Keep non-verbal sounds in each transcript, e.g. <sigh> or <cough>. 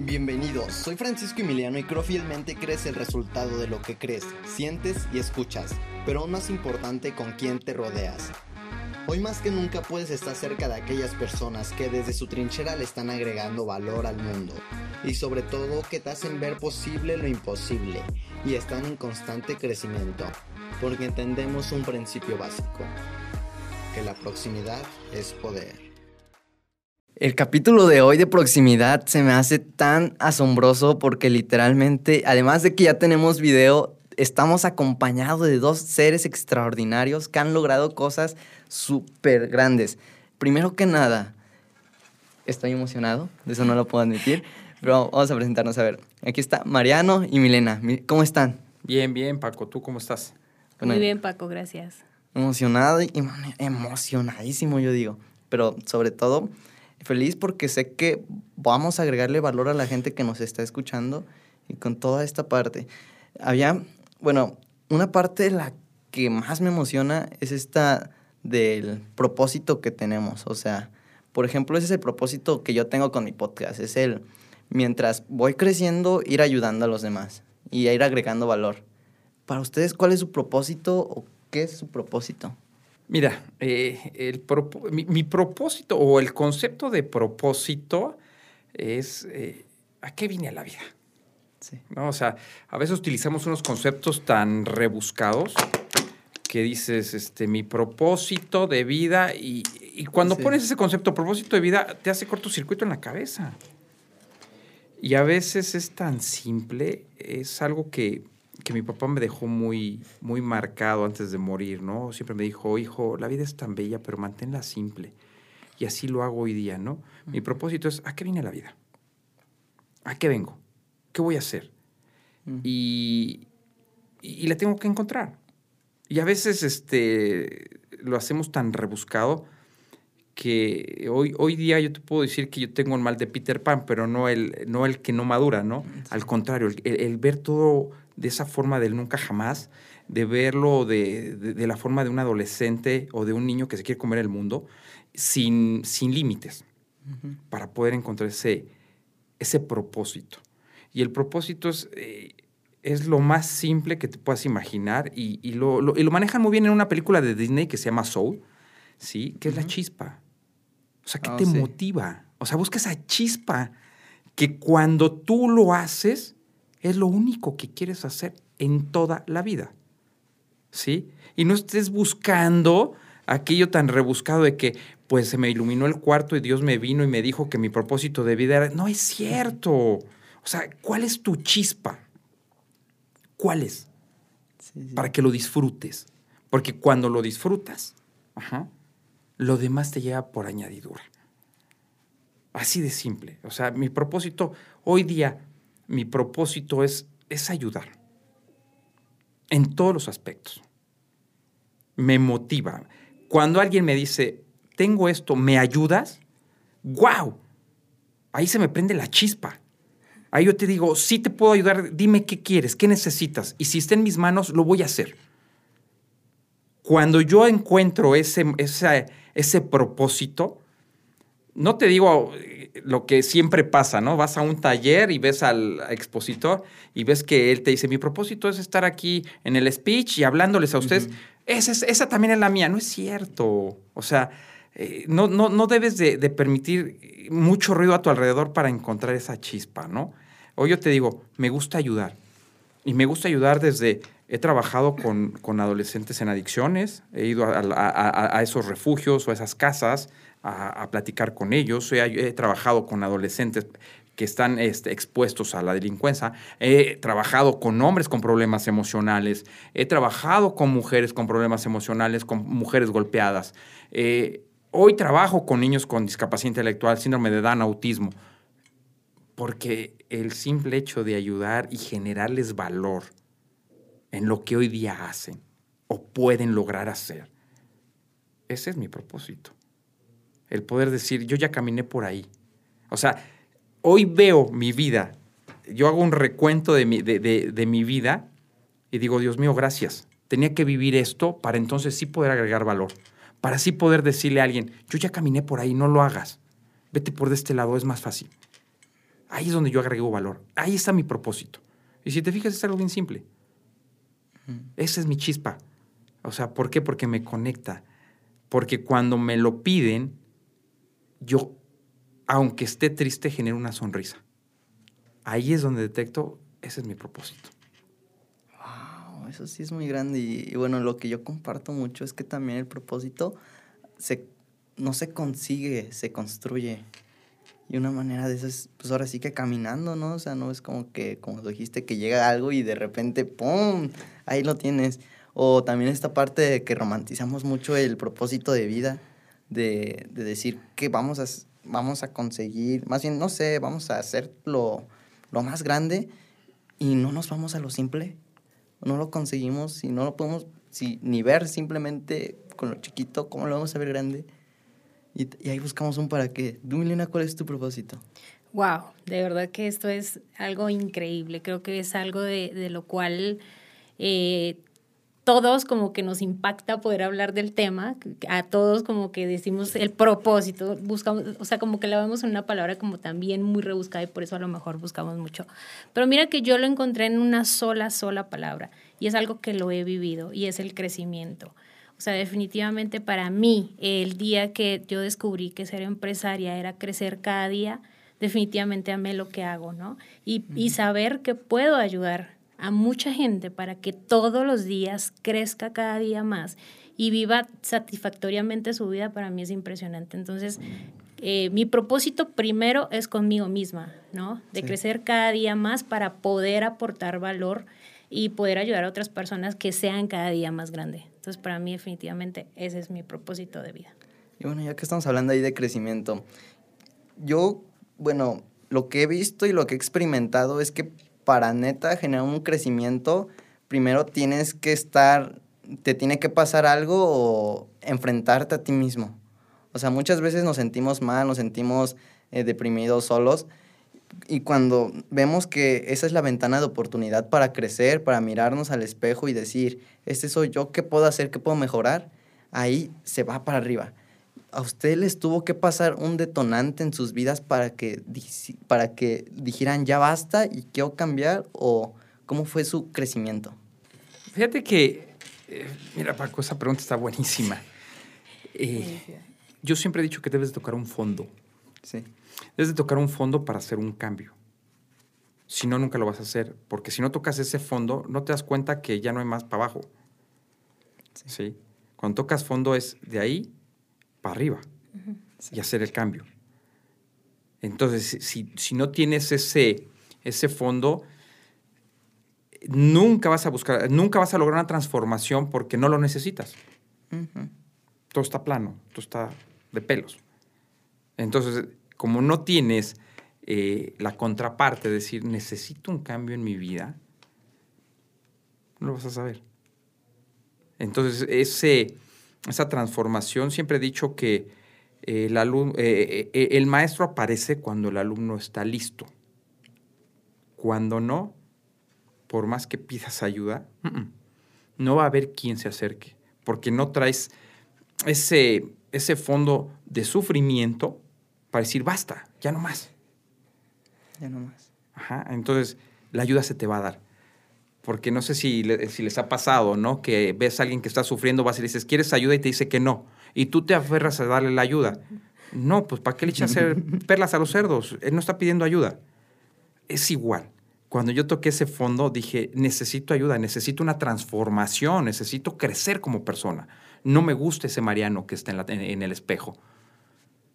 Bienvenidos, soy Francisco Emiliano y creo fielmente crees el resultado de lo que crees, sientes y escuchas, pero aún más importante con quién te rodeas. Hoy más que nunca puedes estar cerca de aquellas personas que desde su trinchera le están agregando valor al mundo y sobre todo que te hacen ver posible lo imposible y están en constante crecimiento, porque entendemos un principio básico, que la proximidad es poder. El capítulo de hoy de proximidad se me hace tan asombroso porque literalmente, además de que ya tenemos video, estamos acompañados de dos seres extraordinarios que han logrado cosas súper grandes. Primero que nada, estoy emocionado, de eso no lo puedo admitir, pero vamos a presentarnos a ver. Aquí está Mariano y Milena. ¿Cómo están? Bien, bien, Paco. ¿Tú cómo estás? Muy bien, Paco, gracias. Emocionado y emocionadísimo, yo digo. Pero sobre todo, feliz porque sé que vamos a agregarle valor a la gente que nos está escuchando y con toda esta parte. Había, bueno, una parte de la que más me emociona es esta del propósito que tenemos. O sea, por ejemplo, ese es el propósito que yo tengo con mi podcast. Es el, mientras voy creciendo, ir ayudando a los demás y ir agregando valor. Para ustedes, ¿cuál es su propósito o qué es su propósito? Mira, eh, el mi, propósito o el concepto de propósito es eh, ¿a qué vine a la vida? Sí. ¿No? O sea, a veces utilizamos unos conceptos tan rebuscados que dices, este, mi propósito de vida y, cuando pones ese concepto, propósito de vida, te hace cortocircuito en la cabeza. Y a veces es tan simple, es algo que que mi papá me dejó muy, muy marcado antes de morir, ¿no? Siempre me dijo, hijo, la vida es tan bella, pero manténla simple. Y así lo hago hoy día, ¿no? Mi propósito es, ¿a qué viene la vida? ¿A qué vengo? ¿Qué voy a hacer? y, y, la tengo que encontrar. Y a veces este, lo hacemos tan rebuscado que hoy, hoy día yo te puedo decir que yo tengo el mal de Peter Pan, pero no el, no el que no madura, ¿no? Al contrario, el ver todo de esa forma del nunca jamás, de verlo de, la forma de un adolescente o de un niño que se quiere comer el mundo, sin, sin límites, para poder encontrar ese, ese propósito. Y el propósito es, eh, es lo más simple que te puedas imaginar y, lo, manejan muy bien en una película de Disney que se llama Soul, ¿sí? Que es la chispa. O sea, ¿qué ah, te motiva? O sea, busca esa chispa que cuando tú lo haces, es lo único que quieres hacer en toda la vida. ¿Sí? Y no estés buscando aquello tan rebuscado de que, pues se me iluminó el cuarto y Dios me vino y me dijo que mi propósito de vida era. No es cierto. O sea, ¿cuál es tu chispa? ¿Cuál es? Para que lo disfrutes. Porque cuando lo disfrutas, lo demás te llega por añadidura. Así de simple. O sea, mi propósito hoy día mi propósito es, es ayudar en todos los aspectos. Me motiva. Cuando alguien me dice, tengo esto, ¿me ayudas? ¡Wow! Ahí se me prende la chispa. Ahí yo te digo, sí te puedo ayudar, dime qué quieres, qué necesitas. Y si está en mis manos, lo voy a hacer. Cuando yo encuentro ese, ese, ese propósito, no te digo lo que siempre pasa, ¿no? Vas a un taller y ves al expositor y ves que él te dice, mi propósito es estar aquí en el speech y hablándoles a ustedes. esa, también es la mía, no es cierto. O sea, eh, no, no, no, debes de, permitir mucho ruido a tu alrededor para encontrar esa chispa, ¿no? Hoy yo te digo, me gusta ayudar. Y me gusta ayudar desde, he trabajado con, con adolescentes en adicciones, he ido a, a esos refugios o a esas casas a, platicar con ellos. He, trabajado con adolescentes que están este, expuestos a la delincuencia. He trabajado con hombres con problemas emocionales. He trabajado con mujeres con problemas emocionales, con mujeres golpeadas. Eh, hoy trabajo con niños con discapacidad intelectual, síndrome de Down, autismo. Porque el simple hecho de ayudar y generarles valor en lo que hoy día hacen o pueden lograr hacer, ese es mi propósito el poder decir, yo ya caminé por ahí. O sea, hoy veo mi vida, yo hago un recuento de mi, de, mi vida y digo, Dios mío, gracias. Tenía que vivir esto para entonces sí poder agregar valor, para así poder decirle a alguien, yo ya caminé por ahí, no lo hagas. Vete por de este lado, es más fácil. Ahí es donde yo agrego valor. Ahí está mi propósito. Y si te fijas, es algo bien simple. Esa es mi chispa. O sea, ¿por qué? Porque me conecta. Porque cuando me lo piden, yo, aunque esté triste, genero una sonrisa. Ahí es donde detecto, ese es mi propósito. Wow, eso sí es muy grande. Y, bueno, lo que yo comparto mucho es que también el propósito se, no se consigue, se construye. Y una manera de eso es, pues ahora sí que caminando, ¿no? O sea, no es como que, como dijiste, que llega algo y de repente, ¡pum! Ahí lo tienes. O también esta parte de que romantizamos mucho el propósito de vida, de, decir que vamos a, vamos a conseguir, más bien, no sé, vamos a hacer lo, más grande y no nos vamos a lo simple. No lo conseguimos y no lo podemos si, ni ver simplemente con lo chiquito, cómo lo vamos a ver grande. Y, ahí buscamos un para qué. Tú, Milena, ¿cuál es tu propósito? Wow, de verdad que esto es algo increíble. Creo que es algo de, de lo cual eh, todos como que nos impacta poder hablar del tema, a todos como que decimos el propósito, buscamos, o sea, como que la vemos en una palabra como también muy rebuscada y por eso a lo mejor buscamos mucho. Pero mira que yo lo encontré en una sola, sola palabra y es algo que lo he vivido y es el crecimiento. O sea, definitivamente para mí, el día que yo descubrí que ser empresaria era crecer cada día, definitivamente amé lo que hago, ¿no? Y, y saber que puedo ayudar a mucha gente para que todos los días crezca cada día más y viva satisfactoriamente su vida, para mí es impresionante. Entonces, eh, mi propósito primero es conmigo misma, ¿no? De crecer cada día más para poder aportar valor y poder ayudar a otras personas que sean cada día más grandes. Entonces, para mí definitivamente ese es mi propósito de vida. Y bueno, ya que estamos hablando ahí de crecimiento, yo, bueno, lo que he visto y lo que he experimentado es que para neta generar un crecimiento, primero tienes que estar, te tiene que pasar algo o enfrentarte a ti mismo. O sea, muchas veces nos sentimos mal, nos sentimos eh, deprimidos, solos. Y cuando vemos que esa es la ventana de oportunidad para crecer, para mirarnos al espejo y decir, este soy yo, ¿qué puedo hacer? ¿Qué puedo mejorar? Ahí se va para arriba. ¿A usted les tuvo que pasar un detonante en sus vidas para que, para que dijeran ya basta y quiero cambiar? ¿O cómo fue su crecimiento? Fíjate que, eh, mira Paco, esa pregunta está buenísima. Eh, yo siempre he dicho que debes de tocar un fondo. Sí. Debes de tocar un fondo para hacer un cambio. Si no, nunca lo vas a hacer. Porque si no tocas ese fondo, no te das cuenta que ya no hay más para abajo. ¿Sí? Cuando tocas fondo es de ahí para arriba y hacer el cambio. Entonces, si, no tienes ese, ese fondo, nunca vas a buscar, nunca vas a lograr una transformación porque no lo necesitas. Todo está plano, todo está de pelos. Entonces, como no tienes eh, la contraparte de decir, necesito un cambio en mi vida, no lo vas a saber. Entonces, ese, esa transformación, siempre he dicho que el, eh, eh, el maestro aparece cuando el alumno está listo. Cuando no, por más que pidas ayuda, no va a haber quien se acerque, porque no traes ese, ese fondo de sufrimiento para decir, basta, ya no más. Ya no más. Ajá, entonces la ayuda se te va a dar porque no sé si, si, les ha pasado, ¿no? Que ves a alguien que está sufriendo, vas y le dices, ¿quieres ayuda? Y te dice que no. Y tú te aferras a darle la ayuda. No, pues ¿para qué le echas <laughs> perlas a los cerdos? Él no está pidiendo ayuda. Es igual. Cuando yo toqué ese fondo, dije, necesito ayuda, necesito una transformación, necesito crecer como persona. No me gusta ese Mariano que está en, en el espejo.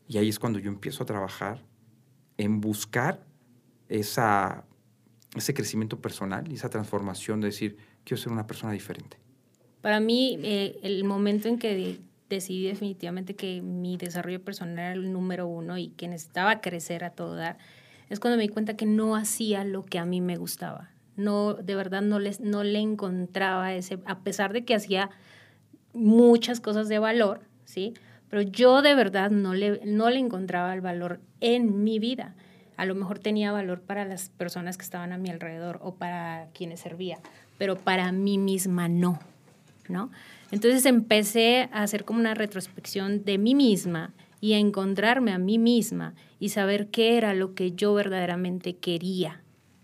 Y ahí es cuando yo empiezo a trabajar en buscar esa ese crecimiento personal y esa transformación de decir, quiero ser una persona diferente? Para mí, eh, el momento en que decidí definitivamente que mi desarrollo personal era el número uno y que necesitaba crecer a todo dar, es cuando me di cuenta que no hacía lo que a mí me gustaba. No, de verdad no, les, no le encontraba ese, a pesar de que hacía muchas cosas de valor, ¿sí? Pero yo de verdad no le, no le encontraba el valor en mi vida a lo mejor tenía valor para las personas que estaban a mi alrededor o para quienes servía, pero para mí misma no, ¿no? Entonces empecé a hacer como una retrospección de mí misma y a encontrarme a mí misma y saber qué era lo que yo verdaderamente quería.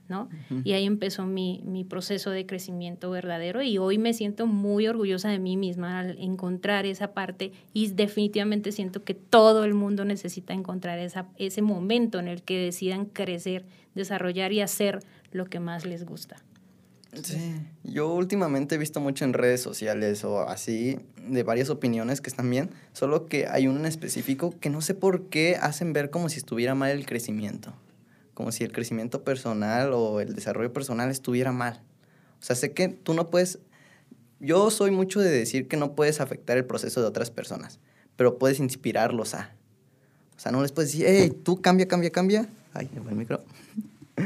¿No? Y ahí empezó mi, mi, proceso de crecimiento verdadero y hoy me siento muy orgullosa de mí misma al encontrar esa parte y definitivamente siento que todo el mundo necesita encontrar esa, ese momento en el que decidan crecer, desarrollar y hacer lo que más les gusta. Sí, yo últimamente he visto mucho en redes sociales o así de varias opiniones que están bien, solo que hay uno en específico que no sé por qué hacen ver como si estuviera mal el crecimiento, como si el crecimiento personal o el desarrollo personal estuviera mal. O sea, sé que tú no puedes, yo soy mucho de decir que no puedes afectar el proceso de otras personas, pero puedes inspirarlos a. O sea, no les puedes decir, hey, tú cambia, cambia, cambia. Ay, me fue el micro. <laughs>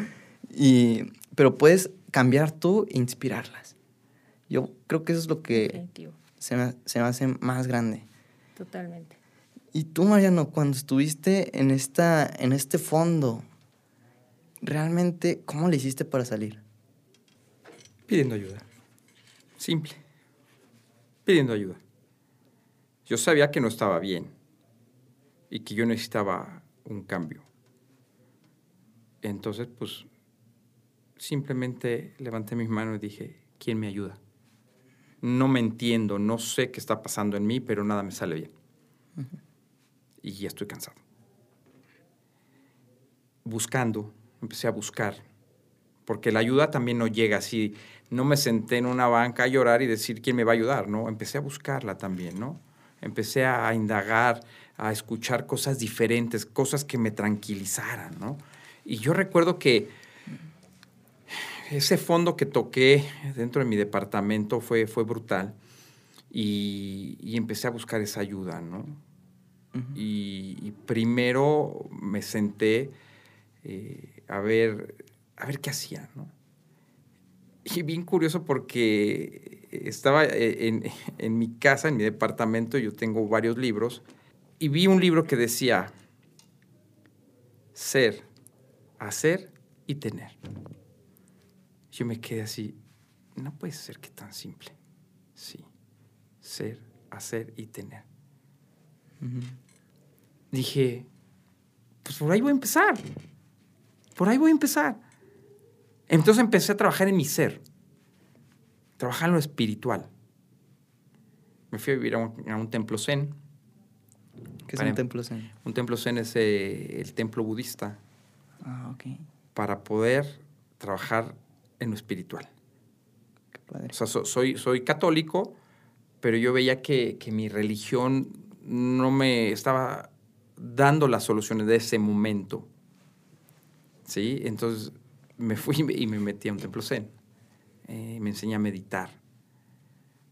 y, pero puedes cambiar tú e inspirarlas. Yo creo que eso es lo que se me, se me, hace más grande. Totalmente. Y tú, Mariano, cuando estuviste en, esta, en este fondo, realmente, ¿cómo le hiciste para salir? Pidiendo ayuda. Simple. Pidiendo ayuda. Yo sabía que no estaba bien y que yo necesitaba un cambio. Entonces, pues simplemente levanté mis manos y dije, ¿quién me ayuda? No me entiendo, no sé qué está pasando en mí, pero nada me sale bien. Y ya estoy cansado. Buscando, empecé a buscar, porque la ayuda también no llega así. No me senté en una banca a llorar y decir quién me va a ayudar, ¿no? Empecé a buscarla también, ¿no? Empecé a indagar, a escuchar cosas diferentes, cosas que me tranquilizaran, ¿no? Y yo recuerdo que ese fondo que toqué dentro de mi departamento fue, fue brutal y, empecé a buscar esa ayuda, ¿no? y, primero me senté eh, a, ver, a ver qué hacía, ¿no? Y bien curioso porque estaba en, en mi casa, en mi departamento, yo tengo varios libros, y vi un libro que decía, ser, hacer y tener. Yo me quedé así, no puede ser que tan simple. Sí, ser, hacer y tener. Dije, pues por ahí voy a empezar. Por ahí voy a empezar. Entonces empecé a trabajar en mi ser, trabajar en lo espiritual. Me fui a vivir a un, templo zen. ¿Qué es un templo zen? Un templo zen es eh, el templo budista. Ah, ok. Para poder trabajar en lo espiritual. O sea, soy, soy católico, pero yo veía que, mi religión no me estaba dando las soluciones de ese momento. ¿Sí? Entonces me fui <laughs> y me metí a un templo zen. Eh, me enseñé a meditar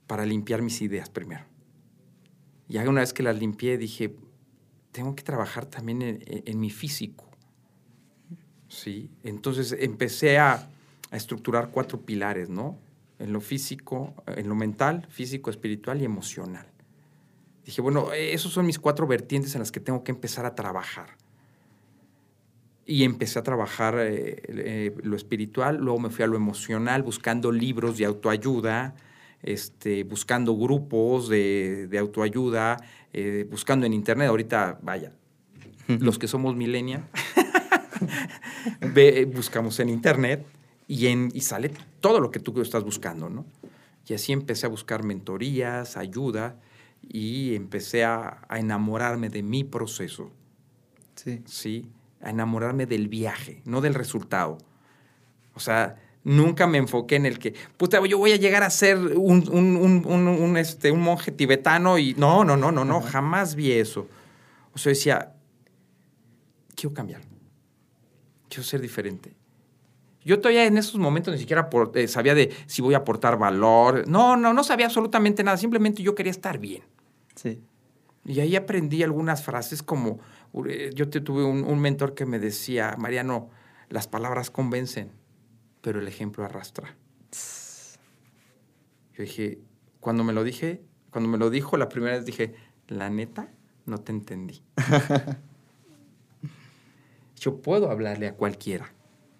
para limpiar mis ideas primero. Y una vez que las limpié, dije, tengo que trabajar también en, mi físico. ¿Sí? Entonces empecé a, a estructurar cuatro pilares, ¿no? En lo físico, en lo mental, físico, espiritual y emocional. Dije, bueno, esos son mis cuatro vertientes en las que tengo que empezar a trabajar. Y empecé a trabajar eh, eh, lo espiritual, luego me fui a lo emocional, buscando libros de autoayuda, este, buscando grupos de, autoayuda, eh, buscando en internet. Ahorita, vaya, los que somos millennials, <laughs> buscamos en internet y, en, y sale todo lo que tú estás buscando, ¿no? Y así empecé a buscar mentorías, ayuda y empecé a, enamorarme de mi proceso. Sí. Sí, a enamorarme del viaje, no del resultado. O sea, nunca me enfoqué en el que, puta, yo voy a llegar a ser un, un, este, un monje tibetano y no, no, no, no, no, jamás vi eso. O sea, decía, quiero cambiar, quiero ser diferente. Yo todavía en esos momentos ni siquiera eh, sabía de si voy a aportar valor. No, no, no sabía absolutamente nada. Simplemente yo quería estar bien. Sí. Y ahí aprendí algunas frases como, eh, yo tuve un, un, mentor que me decía, Mariano, las palabras convencen, pero el ejemplo arrastra. Yo dije, cuando me lo dije, cuando me lo dijo la primera vez dije, la neta, no te entendí. <laughs> yo puedo hablarle a cualquiera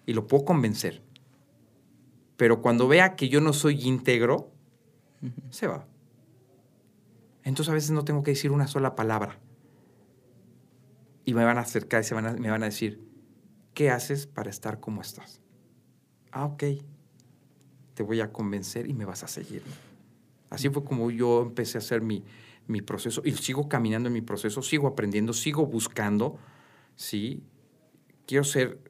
y lo puedo convencer. Pero cuando vea que yo no soy íntegro, se va. Entonces a veces no tengo que decir una sola palabra. y me van a acercar y se van me van a decir, ¿qué haces para estar como estás? Ah, ok. Te voy a convencer y me vas a seguir. Así fue como yo empecé a hacer mi, mi proceso y sigo caminando en mi proceso, sigo aprendiendo, sigo buscando, ¿sí? Quiero ser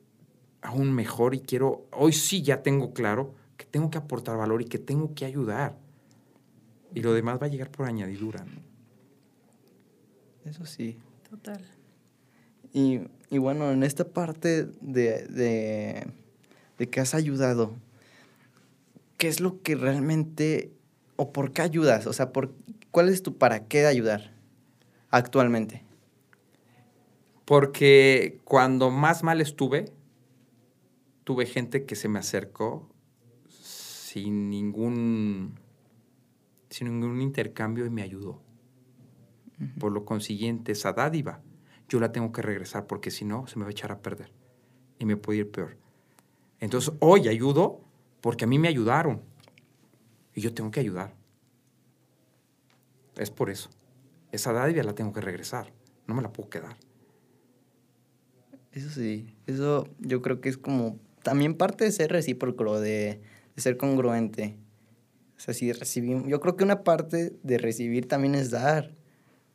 aún mejor y quiero, hoy sí ya tengo claro que tengo que aportar valor y que tengo que ayudar. Y lo demás va a llegar por añadidura. Eso sí. Total. Y, bueno, en esta parte de, de, que has ayudado, ¿qué es lo que realmente o por qué ayudas? O sea, por, ¿cuál es tu para qué de ayudar actualmente? Porque cuando más mal estuve, tuve gente que se me acercó sin ningún, sin ningún intercambio y me ayudó. Por lo consiguiente, esa dádiva yo la tengo que regresar porque si no, se me va a echar a perder y me puede ir peor. Entonces, hoy ayudo porque a mí me ayudaron y yo tengo que ayudar. Es por eso. Esa dádiva la tengo que regresar, no me la puedo quedar. Eso sí, eso yo creo que es como también parte de ser recíproco, de, de ser congruente. O sea, si recibimos, yo creo que una parte de recibir también es dar.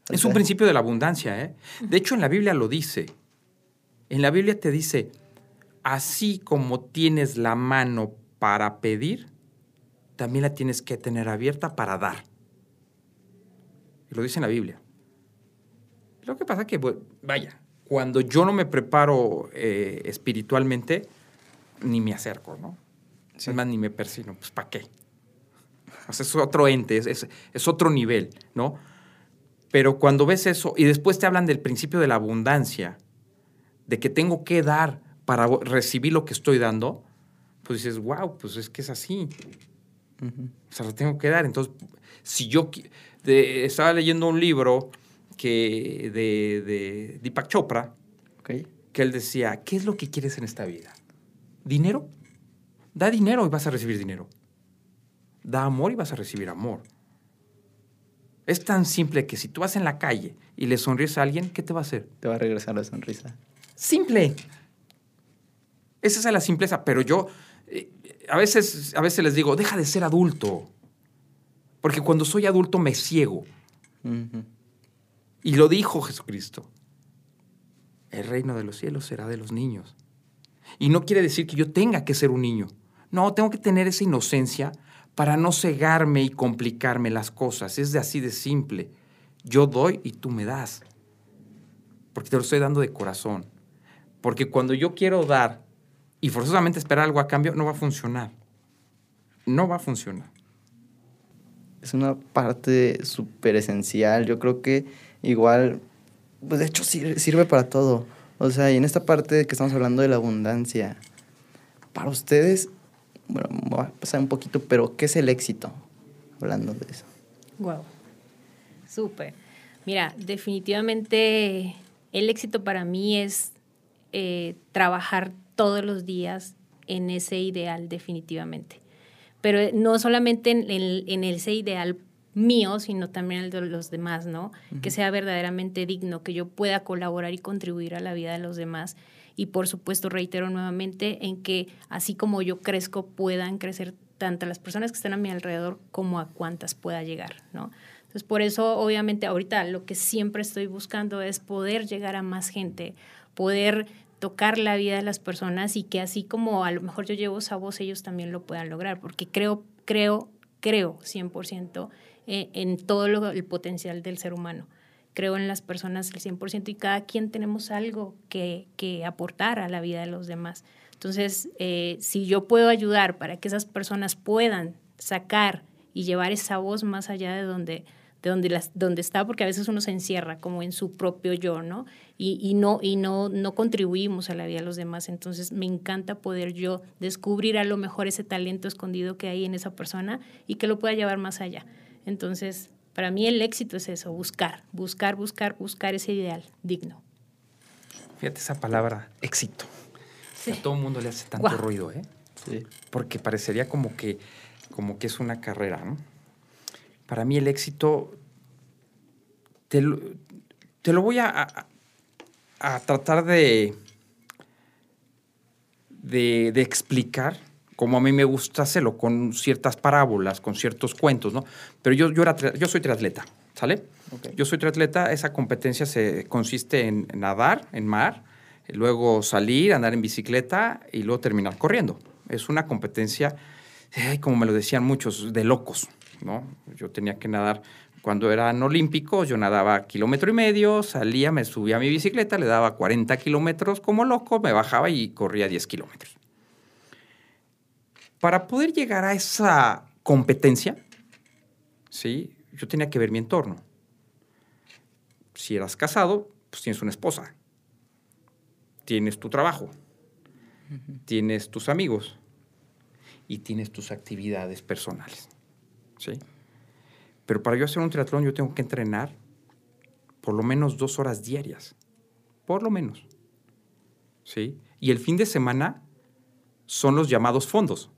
Es un principio de la abundancia, ¿eh? De hecho, en la Biblia lo dice. En la Biblia te dice, así como tienes la mano para pedir, también la tienes que tener abierta para dar. Y lo dice en la Biblia. Lo que pasa es que, vaya, cuando yo no me preparo eh, espiritualmente, ni me acerco, ¿no? Es más, ni me persino. Pues, ¿para qué? O sea, es otro ente, es, es otro nivel, ¿no? Pero cuando ves eso y después te hablan del principio de la abundancia, de que tengo que dar para recibir lo que estoy dando, pues dices, wow, pues es que es así. O sea, lo tengo que dar. Entonces, si yo estaba leyendo un libro que de, de Deepak Chopra, que él decía, ¿qué es lo que quieres en esta vida? ¿Dinero? Da dinero y vas a recibir dinero. Da amor y vas a recibir amor. Es tan simple que si tú vas en la calle y le sonríes a alguien, ¿qué te va a hacer? Te va a regresar la sonrisa. Simple. Esa es la simpleza, pero yo eh, a, veces, a veces les digo, deja de ser adulto, porque cuando soy adulto me ciego. Y lo dijo Jesucristo, el reino de los cielos será de los niños. Y no quiere decir que yo tenga que ser un niño. No, tengo que tener esa inocencia para no cegarme y complicarme las cosas. Es de así de simple. Yo doy y tú me das. Porque te lo estoy dando de corazón. Porque cuando yo quiero dar y forzosamente esperar algo a cambio, no va a funcionar. No va a funcionar. Es una parte súper esencial. Yo creo que igual, pues de hecho sirve para todo. O sea, y en esta parte que estamos hablando de la abundancia, para ustedes, bueno, voy a pasar un poquito, pero ¿qué es el éxito? Hablando de eso. Wow. Súper. Mira, definitivamente el éxito para mí es eh, trabajar todos los días en ese ideal, definitivamente. Pero no solamente en, ese ideal mío, sino también el de los demás, ¿no? Que sea verdaderamente digno, que yo pueda colaborar y contribuir a la vida de los demás y por supuesto reitero nuevamente en que así como yo crezco puedan crecer tanto las personas que están a mi alrededor como a cuantas pueda llegar, ¿no? Entonces, por eso, obviamente, ahorita lo que siempre estoy buscando es poder llegar a más gente, poder tocar la vida de las personas y que así como a lo mejor yo llevo esa voz, ellos también lo puedan lograr, porque creo, creo, creo 100% eh, en todo el potencial del ser humano creo en las personas al 100% y cada quien tenemos algo que, aportar a la vida de los demás. Entonces, eh, si yo puedo ayudar para que esas personas puedan sacar y llevar esa voz más allá de donde, de donde, las, donde está, porque a veces uno se encierra como en su propio yo, ¿no? Y, no, y no, no contribuimos a la vida de los demás. Entonces, me encanta poder yo descubrir a lo mejor ese talento escondido que hay en esa persona y que lo pueda llevar más allá. Entonces, para mí el éxito es eso, buscar, buscar, buscar, buscar ese ideal digno. Fíjate esa palabra, éxito. A todo el mundo le hace tanto ruido, ¿eh? Sí. Porque parecería como que, como que es una carrera, ¿no? Para mí el éxito, te lo, voy a, a tratar de, de, de explicar como a mí me gusta hacerlo, con ciertas parábolas, con ciertos cuentos, ¿no? Pero yo, yo, era, yo soy triatleta, ¿sale? Yo soy triatleta, esa competencia se consiste en nadar en mar, luego salir, andar en bicicleta y luego terminar corriendo. Es una competencia, como me lo decían muchos, de locos, ¿no? Yo tenía que nadar cuando eran olímpicos, yo nadaba kilómetro y medio, salía, me subía a mi bicicleta, le daba 40 kilómetros como loco, me bajaba y corría 10 kilómetros. Para poder llegar a esa competencia, ¿sí? yo tenía que ver mi entorno. Si eras casado, pues tienes una esposa, tienes tu trabajo, tienes tus amigos y tienes tus actividades personales. ¿sí? Pero para yo hacer un triatlón yo tengo que entrenar por lo menos dos horas diarias. Por lo menos. ¿Sí? Y el fin de semana son los llamados fondos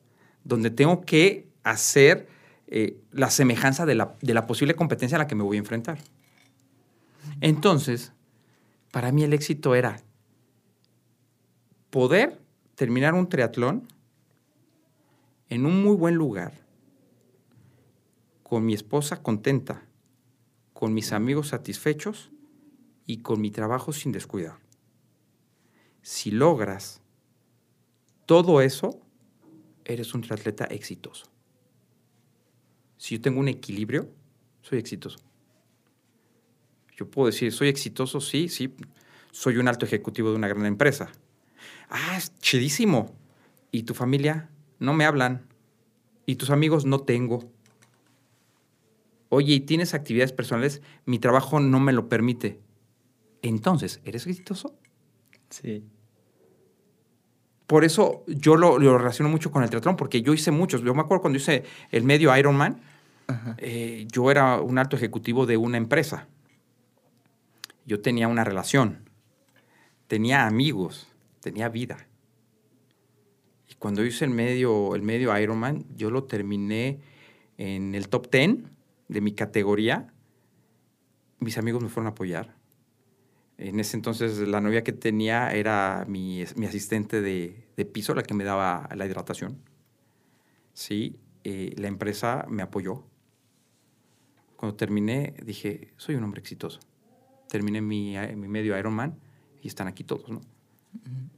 donde tengo que hacer eh, la semejanza de la, de la posible competencia a la que me voy a enfrentar. Entonces, para mí el éxito era poder terminar un triatlón en un muy buen lugar, con mi esposa contenta, con mis amigos satisfechos y con mi trabajo sin descuidar. Si logras todo eso, eres un triatleta exitoso. Si yo tengo un equilibrio, soy exitoso. Yo puedo decir, soy exitoso, sí, sí, soy un alto ejecutivo de una gran empresa. Ah, es chidísimo. ¿Y tu familia? No me hablan. ¿Y tus amigos? No tengo. Oye, ¿y tienes actividades personales? Mi trabajo no me lo permite. Entonces, ¿eres exitoso? Sí por eso yo lo, relaciono mucho con el triatlón, porque yo hice muchos. Yo me acuerdo cuando hice el medio Ironman, eh, yo era un alto ejecutivo de una empresa. Yo tenía una relación, tenía amigos, tenía vida. Y cuando hice el medio, el medio Ironman, yo lo terminé en el top 10 de mi categoría. Mis amigos me fueron a apoyar en ese entonces la novia que tenía era mi, asistente de, piso, la que me daba la hidratación. Sí, eh, la empresa me apoyó. Cuando terminé dije, soy un hombre exitoso. Terminé mi, mi medio Ironman y están aquí todos, ¿no?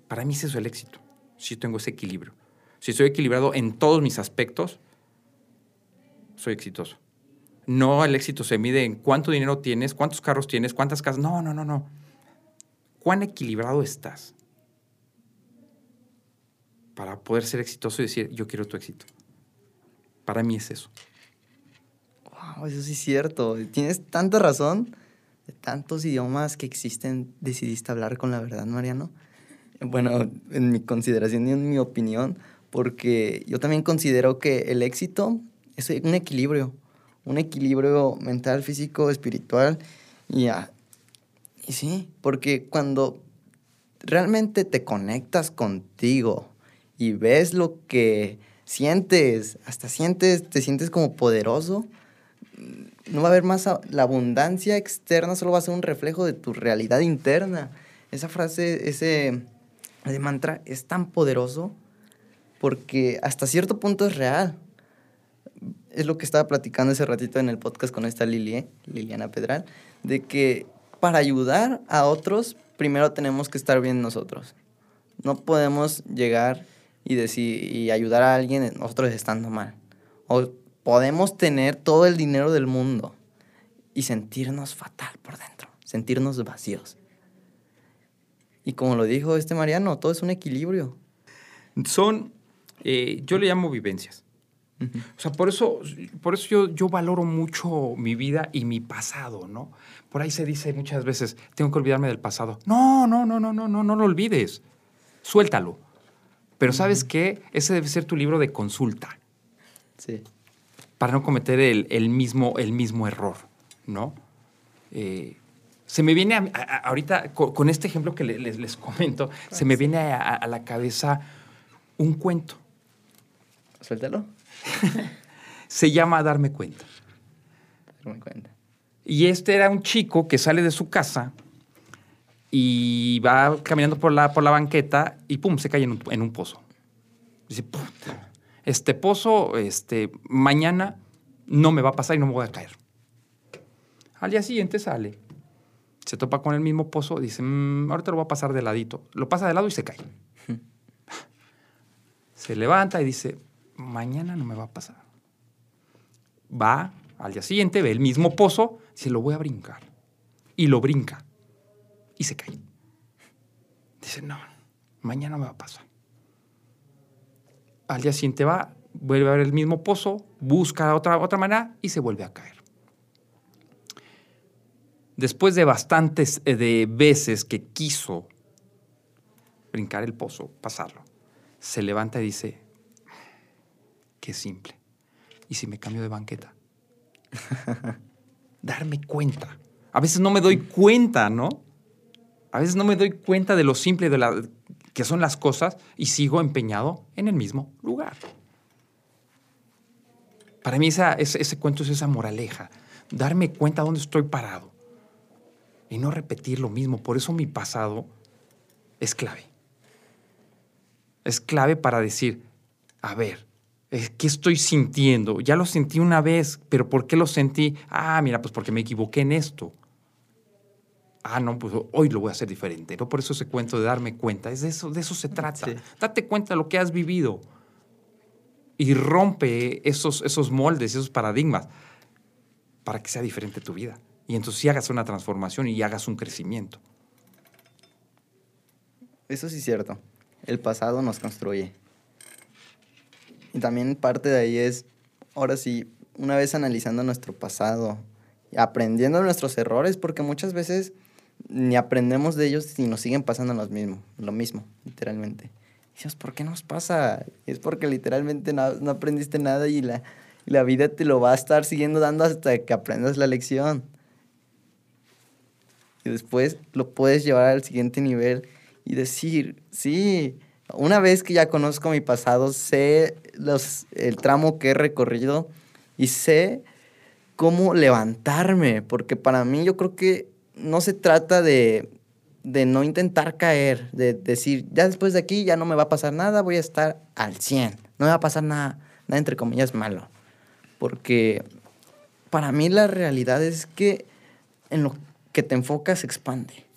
Para mí es eso el éxito, si tengo ese equilibrio. Si estoy equilibrado en todos mis aspectos, soy exitoso. No el éxito se mide en cuánto dinero tienes, cuántos carros tienes, cuántas casas. No, no, no, no cuán equilibrado estás para poder ser exitoso y decir, yo quiero tu éxito. Para mí es eso. Wow, eso sí es cierto. Tienes tanta razón. De tantos idiomas que existen, decidiste hablar con la verdad, Mariano. Bueno, en mi consideración y en mi opinión, porque yo también considero que el éxito es un equilibrio, un equilibrio mental, físico, espiritual y, y sí, porque cuando realmente te conectas contigo y ves lo que sientes, hasta sientes, te sientes como poderoso, no va a haber más, la abundancia externa solo va a ser un reflejo de tu realidad interna. Esa frase, ese, mantra es tan poderoso porque hasta cierto punto es real. Es lo que estaba platicando ese ratito en el podcast con esta Lili, ¿eh? Liliana Pedral, de que para ayudar a otros, primero tenemos que estar bien nosotros. No podemos llegar y decir y ayudar a alguien nosotros estando mal. O podemos tener todo el dinero del mundo y sentirnos fatal por dentro, sentirnos vacíos. Y como lo dijo este Mariano, todo es un equilibrio. Son, eh, yo le llamo vivencias. O sea, por eso, por eso yo, yo valoro mucho mi vida y mi pasado, ¿no? Por ahí se dice muchas veces, tengo que olvidarme del pasado. No, no, no, no, no, no, no lo olvides. Suéltalo. Pero ¿sabes qué? Ese debe ser tu libro de consulta. Sí. Para no cometer el, mismo, el mismo error, ¿no? Eh, se me viene ahorita, con, este ejemplo que les, les comento, se me viene a, la cabeza un cuento. Suéltalo. <laughs> se llama Darme cuenta. Darme cuenta. Y este era un chico que sale de su casa y va caminando por la, por la banqueta y pum, se cae en un, en un pozo. Dice, este pozo, este, mañana no me va a pasar y no me voy a caer. Al día siguiente sale, se topa con el mismo pozo, dice, "Mm, ahorita lo voy a pasar de ladito. Lo pasa de lado y se cae. <laughs> Se levanta y dice, mañana no me va a pasar. Va al día siguiente, ve el mismo pozo, dice, lo voy a brincar. Y lo brinca. Y se cae. Dice, no, mañana me va a pasar. Al día siguiente va, vuelve a ver el mismo pozo, busca otra, otra manera y se vuelve a caer. Después de bastantes eh, de veces que quiso brincar el pozo, pasarlo, se levanta y dice, qué simple. ¿Y si me cambio de banqueta? <laughs> Darme cuenta. A veces no me doy cuenta, ¿no? A veces no me doy cuenta de lo simple de que son las cosas y sigo empeñado en el mismo lugar. Para mí esa, ese, ese cuento es esa moraleja, darme cuenta dónde estoy parado y no repetir lo mismo. Por eso mi pasado es clave. Es clave para decir, a ver, ¿qué estoy sintiendo? Ya lo sentí una vez, pero ¿por qué lo sentí? Ah, mira, pues porque me equivoqué en esto. Ah, no, pues hoy lo voy a hacer diferente. ¿no? Por eso ese cuento de darme cuenta, es de eso, de eso se trata. Sí. Date cuenta de lo que has vivido y rompe esos, esos moldes, esos paradigmas para que sea diferente tu vida. Y entonces sí hagas una transformación y hagas un crecimiento. Eso sí es cierto. El pasado nos construye. Y también parte de ahí es, ahora sí, una vez analizando nuestro pasado, aprendiendo nuestros errores, porque muchas veces ni aprendemos de ellos y nos siguen pasando los mismo, lo mismo, literalmente. Y decimos, ¿por qué nos pasa? Es porque literalmente no, no aprendiste nada y la, y la vida te lo va a estar siguiendo dando hasta que aprendas la lección. Y después lo puedes llevar al siguiente nivel y decir, sí, una vez que ya conozco mi pasado, sé los, el tramo que he recorrido y sé cómo levantarme, porque para mí yo creo que no se trata de, de no intentar caer, de decir, ya después de aquí ya no me va a pasar nada, voy a estar al 100, no me va a pasar nada, nada entre comillas malo, porque para mí la realidad es que en lo que te enfocas expande.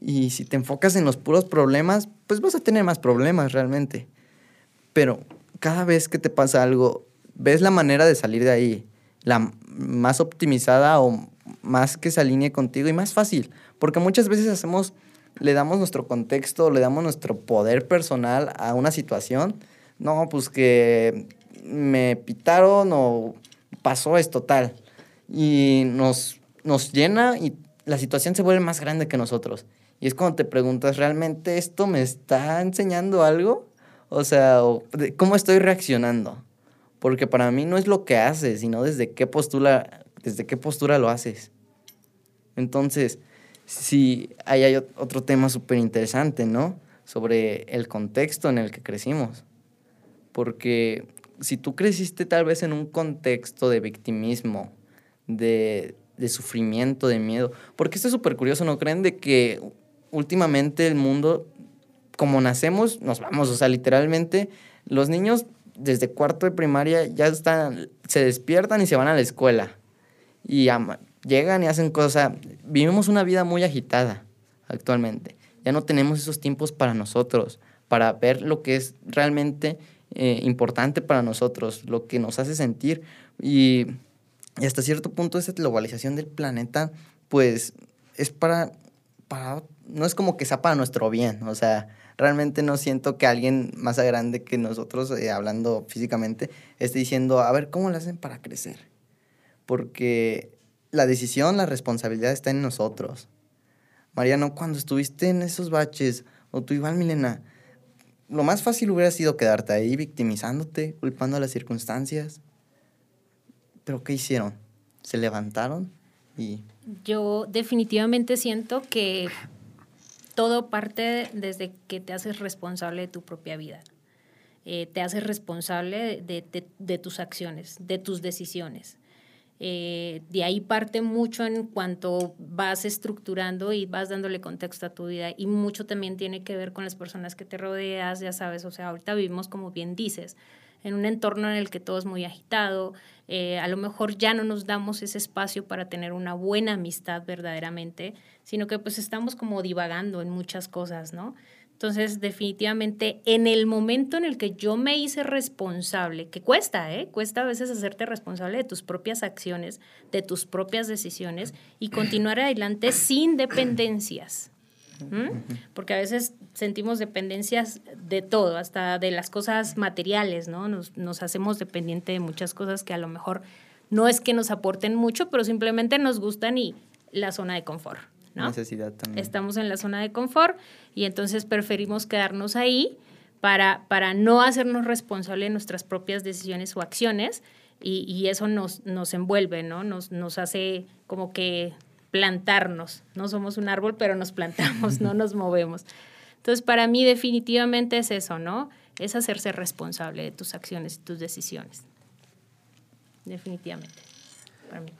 Y si te enfocas en los puros problemas, pues vas a tener más problemas realmente. Pero cada vez que te pasa algo, ves la manera de salir de ahí, la más optimizada o más que se alinee contigo y más fácil. Porque muchas veces hacemos, le damos nuestro contexto, le damos nuestro poder personal a una situación. No, pues que me pitaron o pasó esto tal. Y nos, nos llena y la situación se vuelve más grande que nosotros. Y es cuando te preguntas, ¿realmente esto me está enseñando algo? O sea, ¿cómo estoy reaccionando? Porque para mí no es lo que haces, sino desde qué postura, desde qué postura lo haces. Entonces, sí, ahí hay ot- otro tema súper interesante, ¿no? Sobre el contexto en el que crecimos. Porque si tú creciste tal vez en un contexto de victimismo, de, de sufrimiento, de miedo, porque esto es súper curioso, ¿no creen? De que últimamente el mundo, como nacemos, nos vamos, o sea, literalmente los niños desde cuarto de primaria ya están, se despiertan y se van a la escuela. Y ama- llegan y hacen cosas. Vivimos una vida muy agitada actualmente. Ya no tenemos esos tiempos para nosotros, para ver lo que es realmente eh, importante para nosotros, lo que nos hace sentir. Y, y hasta cierto punto esa globalización del planeta, pues es para, para, no es como que sea para nuestro bien, o sea, realmente no siento que alguien más grande que nosotros, eh, hablando físicamente, esté diciendo, a ver, ¿cómo lo hacen para crecer? Porque la decisión, la responsabilidad está en nosotros. Mariano, cuando estuviste en esos baches, o tú igual, Milena, lo más fácil hubiera sido quedarte ahí victimizándote, culpando a las circunstancias. Pero ¿qué hicieron? Se levantaron y... Yo definitivamente siento que todo parte desde que te haces responsable de tu propia vida. Eh, te haces responsable de, tus acciones, de tus decisiones. Eh, de ahí parte mucho en cuanto vas estructurando y vas dándole contexto a tu vida y mucho también tiene que ver con las personas que te rodeas, ya sabes, o sea, ahorita vivimos como bien dices, en un entorno en el que todo es muy agitado, eh, a lo mejor ya no nos damos ese espacio para tener una buena amistad verdaderamente, sino que pues estamos como divagando en muchas cosas, ¿no? Entonces, definitivamente, en el momento en el que yo me hice responsable, que cuesta, ¿eh? Cuesta a veces hacerte responsable de tus propias acciones, de tus propias decisiones y continuar adelante sin dependencias. Porque a veces sentimos dependencias de todo, hasta de las cosas materiales, ¿no? Nos, nos hacemos dependiente de muchas cosas que a lo mejor no es que nos aporten mucho, pero simplemente nos gustan y la zona de confort. Necesidad también. Estamos en la zona de confort y entonces preferimos quedarnos ahí para, para no hacernos responsables de nuestras propias decisiones o acciones y, y eso nos, nos envuelve, ¿no? Nos, nos hace como que plantarnos. No somos un árbol, pero nos plantamos, no nos movemos. Entonces, para mí definitivamente es eso, ¿no? Es hacerse responsable de tus acciones y tus decisiones. Definitivamente, para mí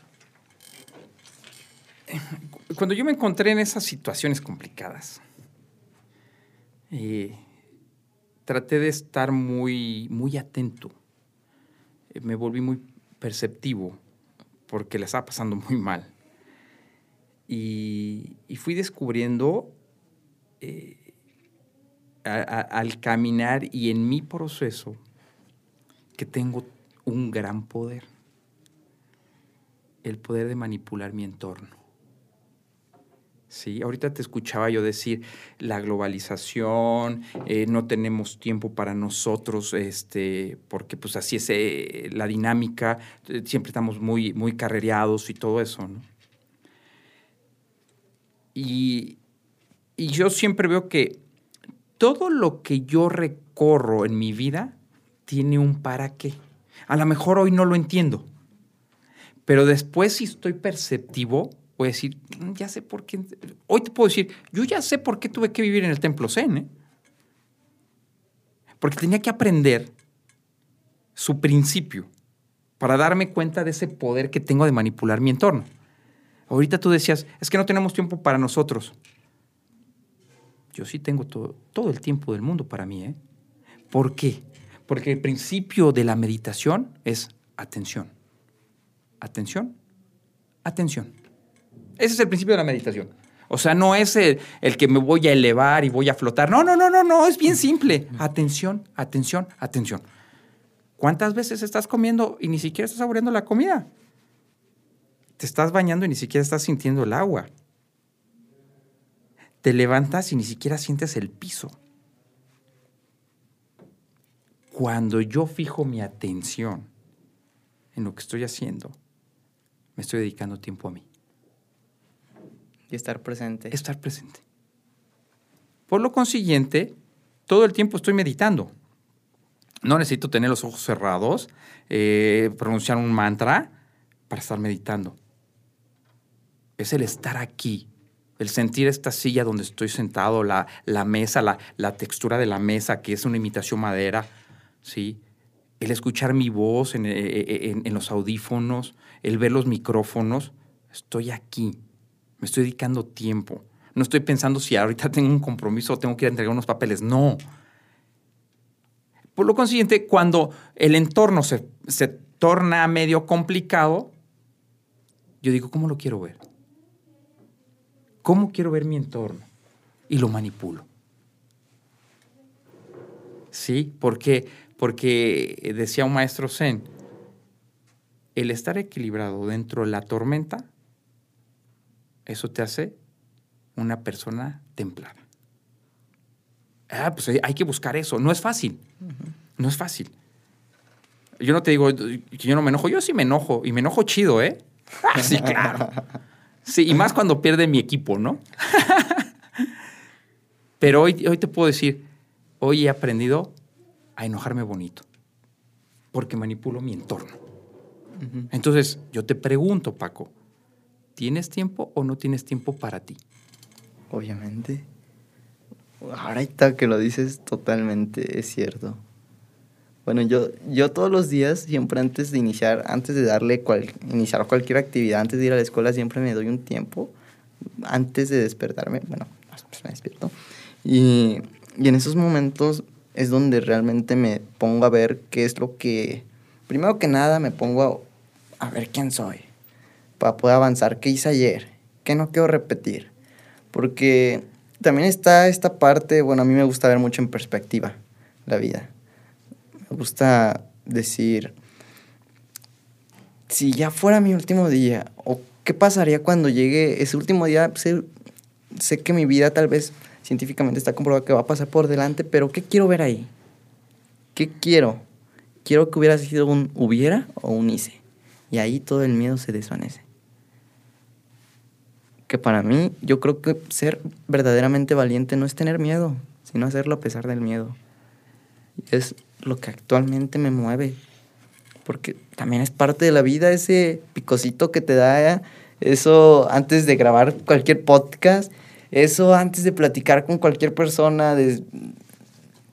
cuando yo me encontré en esas situaciones complicadas, eh, traté de estar muy, muy atento. Eh, me volví muy perceptivo porque la estaba pasando muy mal. Y, fui descubriendo eh, al caminar y en mi proceso que tengo un gran poder, el poder de manipular mi entorno. Sí, ahorita te escuchaba yo decir la globalización, eh, no tenemos tiempo para nosotros, este, porque pues así es eh, la dinámica, siempre estamos muy, muy carrereados y todo eso, ¿no? Y, y yo siempre veo que todo lo que yo recorro en mi vida tiene un para qué. A lo mejor hoy no lo entiendo, pero después si estoy perceptivo, voy a decir, mm, ya sé por qué. Hoy te puedo decir, yo ya sé por qué tuve que vivir en el templo Zen. ¿eh? Porque tenía que aprender su principio para darme cuenta de ese poder que tengo de manipular mi entorno. Ahorita tú decías, es que no tenemos tiempo para nosotros. Yo sí tengo todo, todo el tiempo del mundo para mí. ¿eh? ¿Por qué? Porque el principio de la meditación es atención. Atención. Atención. Ese es el principio de la meditación. O sea, no es el, que me voy a elevar y voy a flotar. No, no, no, no, no, es bien simple. Atención, atención, atención. ¿Cuántas veces estás comiendo y ni siquiera estás saboreando la comida? Te estás bañando y ni siquiera estás sintiendo el agua. Te levantas y ni siquiera sientes el piso. Cuando yo fijo mi atención en lo que estoy haciendo, me estoy dedicando tiempo a mí. Y estar presente. Estar presente. Por lo consiguiente, todo el tiempo estoy meditando. No necesito tener los ojos cerrados, eh, pronunciar un mantra para estar meditando. Es el estar aquí, el sentir esta silla donde estoy sentado, la, la mesa, la, la, textura de la mesa, que es una imitación madera, ¿sí? el escuchar mi voz en, eh, en, en los audífonos, el ver los micrófonos. Estoy aquí. Me estoy dedicando tiempo. No estoy pensando si ahorita tengo un compromiso o tengo que ir a entregar unos papeles. No. Por lo consiguiente, cuando el entorno se, se torna medio complicado, yo digo, ¿cómo lo quiero ver? ¿Cómo quiero ver mi entorno? Y lo manipulo. ¿Sí? Porque, porque decía un maestro Zen, el estar equilibrado dentro de la tormenta eso te hace una persona templada. Ah, pues hay que buscar eso. No es fácil. No es fácil. Yo no te digo que yo no me enojo. Yo sí me enojo. Y me enojo chido, ¿eh? <laughs> sí, claro. Sí, y más cuando pierde mi equipo, ¿no? <laughs> Pero hoy, hoy te puedo decir, hoy he aprendido a enojarme bonito. Porque manipulo mi entorno. Entonces, yo te pregunto, Paco, ¿Tienes tiempo o no tienes tiempo para ti? Obviamente. Ahorita que lo dices, totalmente es cierto. Bueno, yo, yo todos los días, siempre antes de iniciar, antes de darle cual, iniciar cualquier actividad, antes de ir a la escuela, siempre me doy un tiempo antes de despertarme. Bueno, pues me despierto. Y, y en esos momentos es donde realmente me pongo a ver qué es lo que... Primero que nada me pongo a, a ver quién soy, para poder avanzar, qué hice ayer, qué no quiero repetir. Porque también está esta parte, bueno, a mí me gusta ver mucho en perspectiva la vida me gusta decir, si ya fuera mi último día, o qué pasaría cuando llegue ese último día, sé, sé que mi vida tal vez científicamente está comprobado que va a pasar por delante, pero ¿qué quiero ver ahí? ¿Qué quiero? Quiero que hubiera sido un hubiera o un hice. Y ahí todo el miedo se desvanece. Que para mí, yo creo que ser verdaderamente valiente no es tener miedo, sino hacerlo a pesar del miedo. Es lo que actualmente me mueve. Porque también es parte de la vida ese picocito que te da eso antes de grabar cualquier podcast, eso antes de platicar con cualquier persona,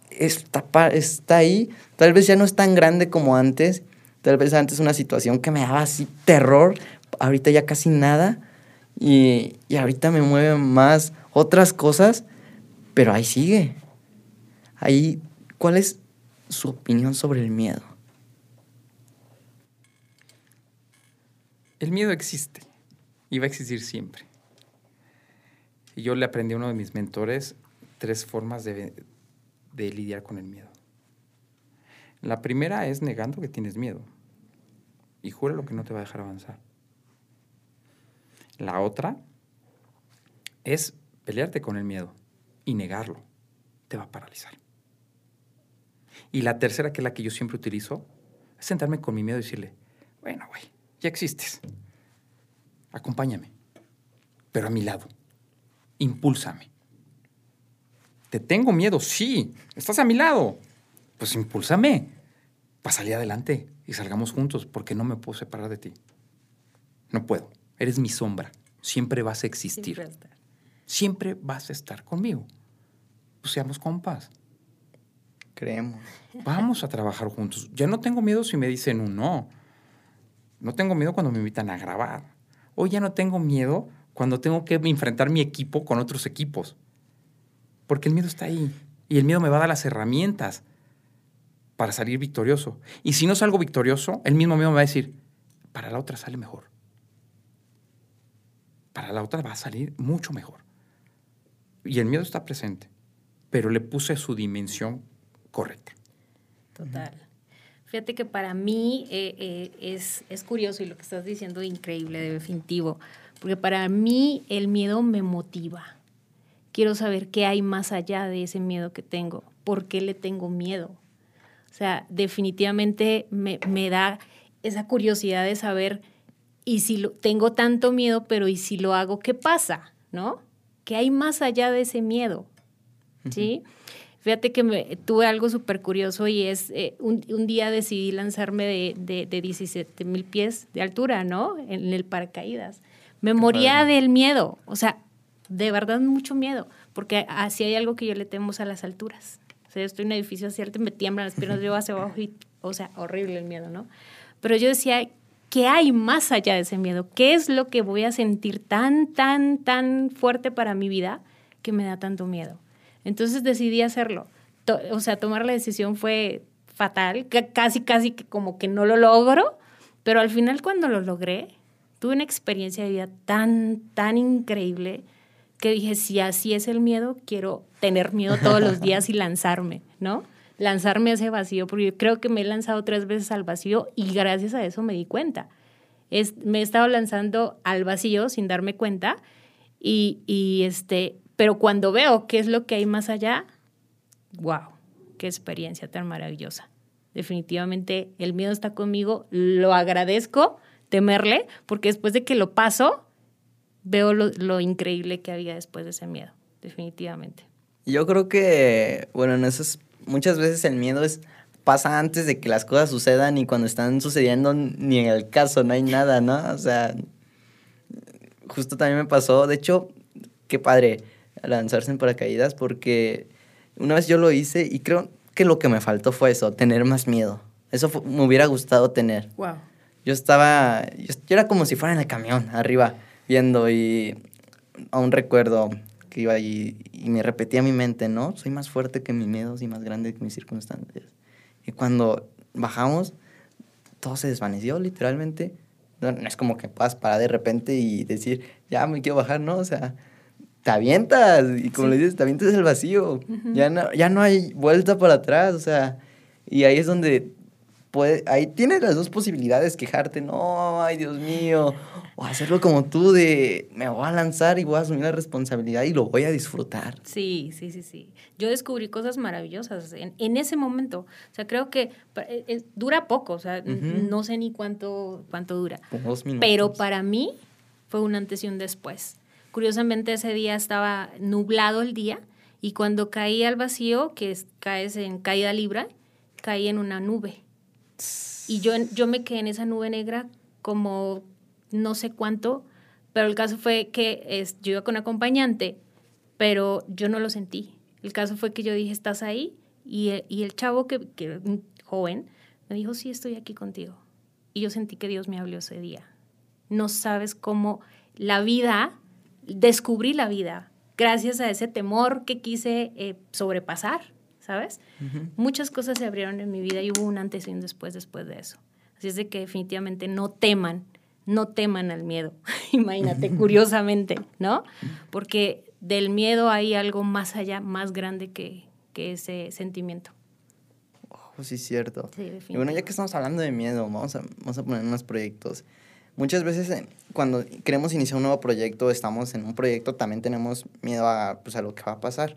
está, está ahí. Tal vez ya no es tan grande como antes. Tal vez antes una situación que me daba así terror, ahorita ya casi nada. Y, y ahorita me mueven más otras cosas, pero ahí sigue. Ahí, ¿cuál es su opinión sobre el miedo. El miedo existe y va a existir siempre. Yo le aprendí a uno de mis mentores tres formas de, de lidiar con el miedo. La primera es negando que tienes miedo y jura lo que no te va a dejar avanzar. La otra es pelearte con el miedo y negarlo. Te va a paralizar. Y la tercera, que es la que yo siempre utilizo, es sentarme con mi miedo y decirle, bueno, güey, ya existes. Acompáñame, pero a mi lado. Impúlsame. ¿Te tengo miedo? Sí. ¿Estás a mi lado? Pues impúlsame para salir adelante y salgamos juntos, porque no me puedo separar de ti. No puedo. Eres mi sombra. Siempre vas a existir. Siempre, Siempre vas a estar conmigo. Pues seamos compas. Creemos. Vamos a trabajar juntos. Ya no tengo miedo si me dicen un no. No tengo miedo cuando me invitan a grabar. Hoy ya no tengo miedo cuando tengo que enfrentar mi equipo con otros equipos. Porque el miedo está ahí. Y el miedo me va a dar las herramientas para salir victorioso. Y si no salgo victorioso, el mismo miedo me va a decir, para la otra sale mejor. Para la otra va a salir mucho mejor. Y el miedo está presente, pero le puse su dimensión correcta. Total. Fíjate que para mí eh, eh, es, es curioso y lo que estás diciendo es increíble, definitivo, porque para mí el miedo me motiva. Quiero saber qué hay más allá de ese miedo que tengo, por qué le tengo miedo. O sea, definitivamente me, me da esa curiosidad de saber, y si lo, tengo tanto miedo, pero ¿y si lo hago, qué pasa? ¿No? ¿Qué hay más allá de ese miedo? ¿Sí? Fíjate que me, tuve algo súper curioso y es, eh, un, día decidí lanzarme de, de, de 17 mil pies de altura, ¿no? En, el paracaídas. Me moría del miedo, o sea, de verdad mucho miedo, porque así hay algo que yo le temo a las alturas. O sea, yo estoy en un edificio cierto y me tiemblan las piernas, yo hacia abajo y, o sea, horrible el miedo, ¿no? Pero yo decía, ¿qué hay más allá de ese miedo? ¿Qué es lo que voy a sentir tan, tan, tan fuerte para mi vida que me da tanto miedo? Entonces decidí hacerlo. o sea, tomar la decisión fue fatal, casi, casi que como que no lo logro, pero al final cuando lo logré, tuve una experiencia de vida tan, tan increíble que dije, si así es el miedo, quiero tener miedo todos los <laughs> días y lanzarme, ¿no? Lanzarme a ese vacío, porque yo creo que me he lanzado tres veces al vacío y gracias a eso me di cuenta. Es, me he estado lanzando al vacío sin darme cuenta y, y este, pero cuando veo qué es lo que hay más allá, wow, qué experiencia tan maravillosa. Definitivamente el miedo está conmigo, lo agradezco temerle, porque después de que lo paso, veo lo, increíble que había después de ese miedo, definitivamente. Yo creo que, bueno, muchas veces el miedo es pasa antes de que las cosas sucedan y cuando están sucediendo ni en el caso no hay nada, ¿no? O sea, justo también me pasó, de hecho, qué padre, lanzarse en paracaídas porque una vez yo lo hice y creo, que lo que me faltó fue eso, tener más miedo. Eso me hubiera gustado tener. Wow. Yo estaba, yo, era como si fuera en el camión, arriba, viendo y aún recuerdo que iba y, y me repetía a mi mente, ¿no? Soy más fuerte que mis miedos y más grande que mis circunstancias. Y cuando bajamos, todo se desvaneció literalmente. No, es como que puedas parar de repente y decir, ya me quiero bajar, ¿no? O sea, te avientas y como le dices, te avientas el vacío. ya, no, ya no hay vuelta para atrás, o sea, y ahí es donde puede, ahí tienes las dos posibilidades, quejarte, no, ay Dios mío, o hacerlo como tú de, me voy a lanzar y voy a asumir la responsabilidad y lo voy a disfrutar. Sí, sí, sí, sí. Yo descubrí cosas maravillosas en, en ese momento. O sea, creo que eh, dura poco, o sea, no sé ni cuánto, cuánto dura. Dos minutos. Pero para mí fue un antes y un después. Curiosamente ese día estaba nublado el día y cuando caí al vacío, que caes en caída libre, caí en una nube y yo, yo me quedé en esa nube negra como no sé cuánto, pero el caso fue que es, yo iba con acompañante, pero yo no lo sentí. El caso fue que yo dije, ¿estás ahí? Y, y el chavo, que, que joven, me dijo, sí, estoy aquí contigo. Y yo sentí que Dios me habló ese día. No sabes cómo la vida, descubrí la vida gracias a ese temor que quise eh, sobrepasar. ¿sabes? Muchas cosas se abrieron en mi vida y hubo un antes y un después después de eso. Así es de que definitivamente no teman, no teman al miedo. <laughs> Imagínate, curiosamente, ¿no? Porque del miedo hay algo más allá, más grande que, que ese sentimiento. Oh, sí, cierto. y bueno, ya que estamos hablando de miedo, vamos a, vamos a poner unos proyectos. Muchas veces eh, cuando queremos iniciar un nuevo proyecto, estamos en un proyecto, también tenemos miedo a, pues, a lo que va a pasar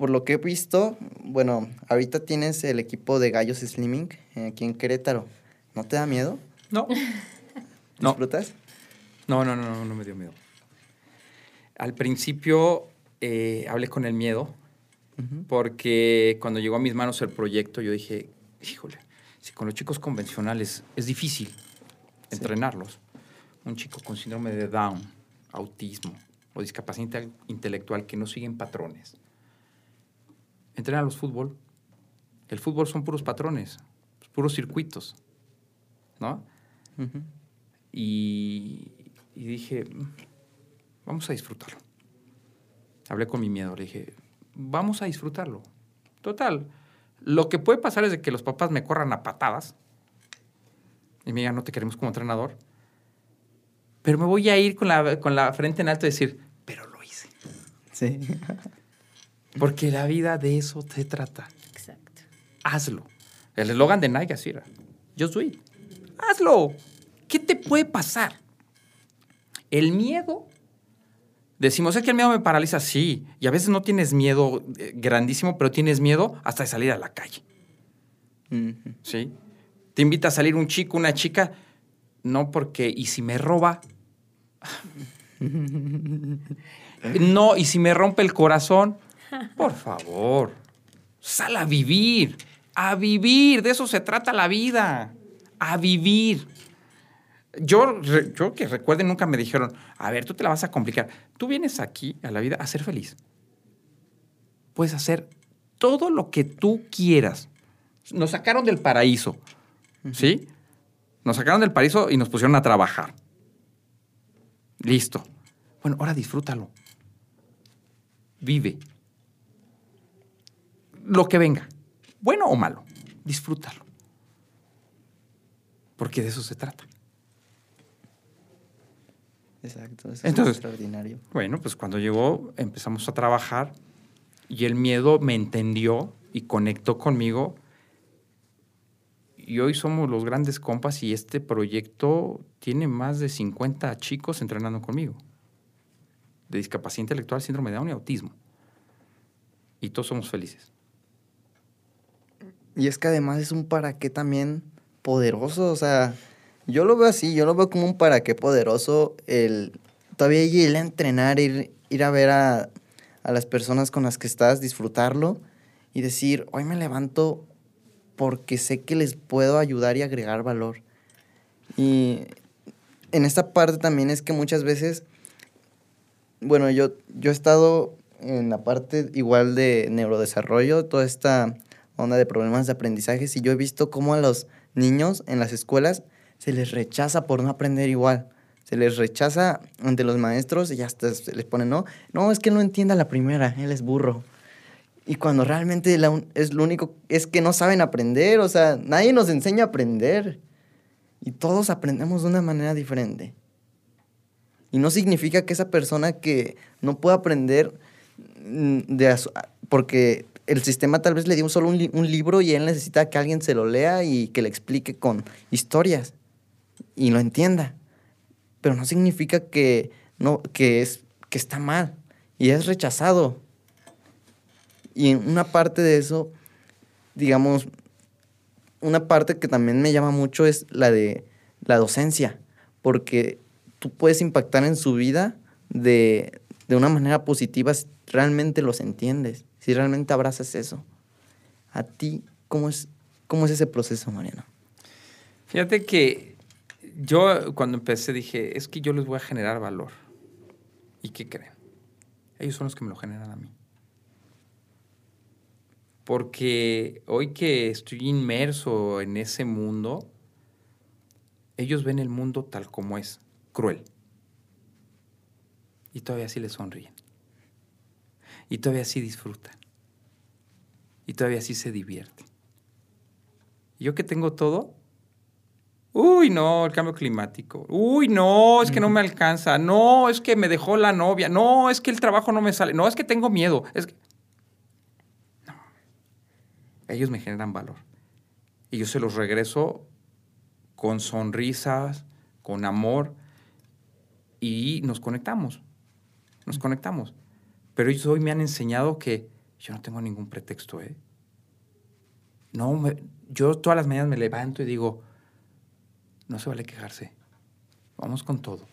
por lo que he visto, bueno, ahorita tienes el equipo de Gallos Slimming eh, aquí en Querétaro. ¿No te da miedo? No. <laughs> ¿Disfrutas? No, no, no, no, no me dio miedo. Al principio eh, hablé con el miedo, porque cuando llegó a mis manos el proyecto, yo dije, híjole, si con los chicos convencionales es difícil entrenarlos, un chico con síndrome de Down, autismo o discapacidad intelectual que no siguen patrones, entrenan los fútbol. El fútbol son puros patrones, puros circuitos, ¿no? y, dije, vamos a disfrutarlo. Hablé con mi miedo, le dije, vamos a disfrutarlo. Total, lo que puede pasar es de que los papás me corran a patadas y me digan, no te queremos como entrenador. Pero me voy a ir con la, con la frente en alto y decir, pero lo hice. Sí. <laughs> Porque la vida de eso se trata. Exacto. Hazlo. El eslogan de Nike así era. Do it. Hazlo. ¿Qué te puede pasar? El miedo. Decimos, es que el miedo me paraliza, sí. Y a veces no tienes miedo eh, grandísimo, pero tienes miedo hasta de salir a la calle. ¿Sí? Te invita a salir un chico, una chica. No porque, ¿y si me roba? <laughs> no, ¿y si me rompe el corazón? Por favor, sal a vivir, a vivir, de eso se trata la vida, a vivir. Yo, yo que recuerden, nunca me dijeron, a ver, tú te la vas a complicar. Tú vienes aquí a la vida a ser feliz. Puedes hacer todo lo que tú quieras. Nos sacaron del paraíso, ¿sí? Nos sacaron del paraíso y nos pusieron a trabajar. Listo. Bueno, ahora disfrútalo. Vive lo que venga, bueno o malo, disfrútalo. Porque de eso se trata. Exacto, eso es extraordinario. Bueno, pues cuando llegó empezamos a trabajar y el miedo me entendió y conectó conmigo. Y hoy somos los grandes compas y este proyecto tiene más de 50 chicos entrenando conmigo. De discapacidad intelectual, síndrome de Down y autismo. Y todos somos felices. Y es que además es un para qué también poderoso, o sea, yo lo veo así, yo lo veo como un para qué poderoso el todavía ir a entrenar, ir, ir a ver a, a las personas con las que estás, disfrutarlo y decir, hoy me levanto porque sé que les puedo ayudar y agregar valor. Y en esta parte también es que muchas veces, bueno, yo, yo he estado en la parte igual de neurodesarrollo, toda esta onda de problemas de aprendizaje y yo he visto cómo a los niños en las escuelas se les rechaza por no aprender igual. Se les rechaza ante los maestros y hasta se les pone, no, no, es que no entienda la primera, él es burro. Y cuando realmente es lo único, es que no saben aprender, o sea, nadie nos enseña a aprender. Y todos aprendemos de una manera diferente. Y no significa que esa persona que no pueda aprender mm, de porque el sistema tal vez le dio solo un, un, libro y él necesita que alguien se lo lea y que le explique con historias y lo entienda. Pero no significa que, no, que, es, que está mal y es rechazado. Y una parte de eso, digamos, una parte que también me llama mucho es la de la docencia, porque tú puedes impactar en su vida de, una manera positiva si realmente los entiendes, si realmente abrazas eso. A ti, ¿cómo es, cómo es ese proceso, Mariano? Fíjate que yo cuando empecé dije, es que yo les voy a generar valor. ¿Y qué creen? Ellos son los que me lo generan a mí. Porque hoy que estoy inmerso en ese mundo, ellos ven el mundo tal como es, cruel. Y todavía sí les sonríen. Y todavía sí disfrutan. Y todavía sí se divierten. Yo que tengo todo, uy, no, el cambio climático. Uy, no, es que no me alcanza. No, es que me dejó la novia. No, es que el trabajo no me sale. No, es que tengo miedo. Es que ellos me generan valor. Y yo se los regreso con sonrisas, con amor, y nos conectamos. Nos conectamos. Pero ellos hoy me han enseñado que yo no tengo ningún pretexto, ¿eh? No, yo todas las mañanas me levanto y digo, no se vale quejarse. Vamos con todo.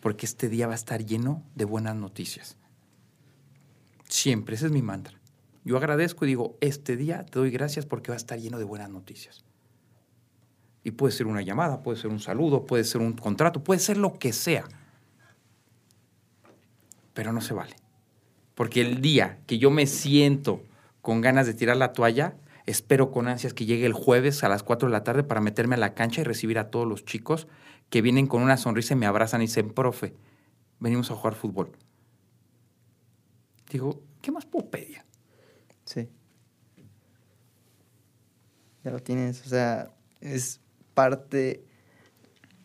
Porque este día va a estar lleno de buenas noticias. Siempre, ese es mi mantra. Yo agradezco y digo, este día te doy gracias porque va a estar lleno de buenas noticias. Y puede ser una llamada, puede ser un saludo, puede ser un contrato, puede ser lo que sea. Pero no se vale. Porque el día que yo me siento con ganas de tirar la toalla, espero con ansias que llegue el jueves a las 4 de la tarde para meterme a la cancha y recibir a todos los chicos que vienen con una sonrisa y me abrazan y dicen, profe, venimos a jugar fútbol. Digo, ¿qué más puedo pedir? Sí. Ya lo tienes, o sea, es parte